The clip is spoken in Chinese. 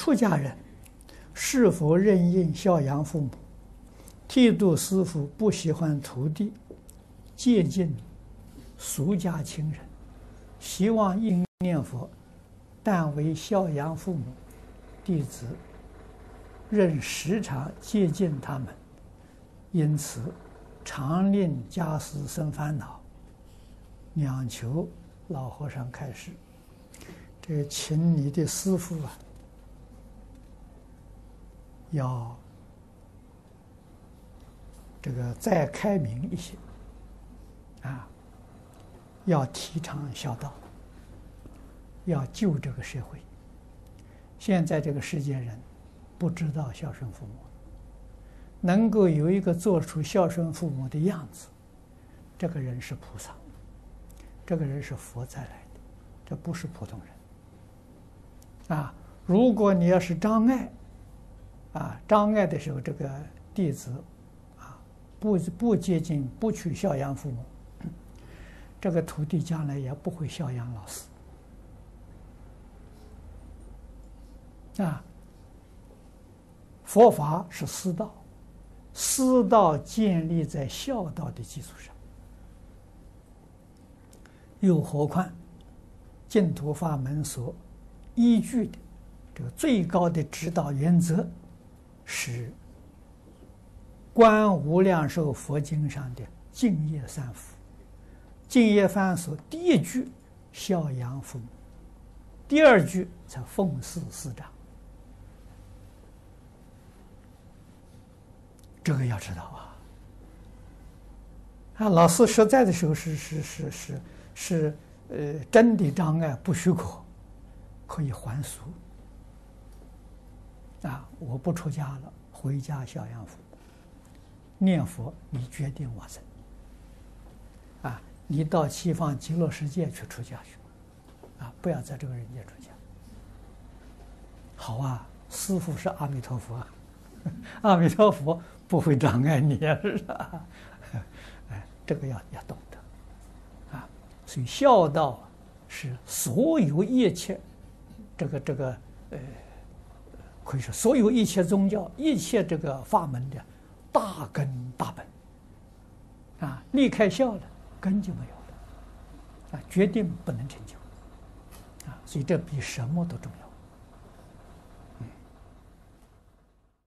出家人是否任应孝养父母？剃度师父不喜欢徒弟接近俗家亲人，希望应念佛，但为孝养父母，弟子仍时常接近他们，因此常令家师生烦恼。两求老和尚开示。这个请你的师父啊，要这个再开明一些啊，要提倡孝道，要救这个社会。现在这个世界人不知道孝顺父母，能够有一个做出孝顺父母的样子，这个人是菩萨，这个人是佛再来的，这不是普通人。啊，如果你要是障碍，啊，障碍的时候，这个弟子，啊，不不接近，不去孝养父母，这个徒弟将来也不会孝养老师。啊，佛法是师道，师道建立在孝道的基础上，又何况净土法门所。依据的这个最高的指导原则是《观无量寿佛经》上的“敬业三福”。敬业三福第一句孝养父母，第二句才奉事师长。这个要知道啊！啊，老师实在的时候是是是是是呃，真的障碍不许可。可以还俗啊！我不出家了，回家孝养父，念佛，你决定往生啊！你到西方极乐世界去出家去啊！不要在这个人间出家。好啊，师父是阿弥陀佛啊，阿弥陀佛不会障碍你啊，是吧？哎，这个要要懂得啊！所以孝道是所有一切。这个这个呃，可以说所有一切宗教、一切这个法门的大根大本啊，离开孝了，根就没有了啊，决定不能成就啊，所以这比什么都重要。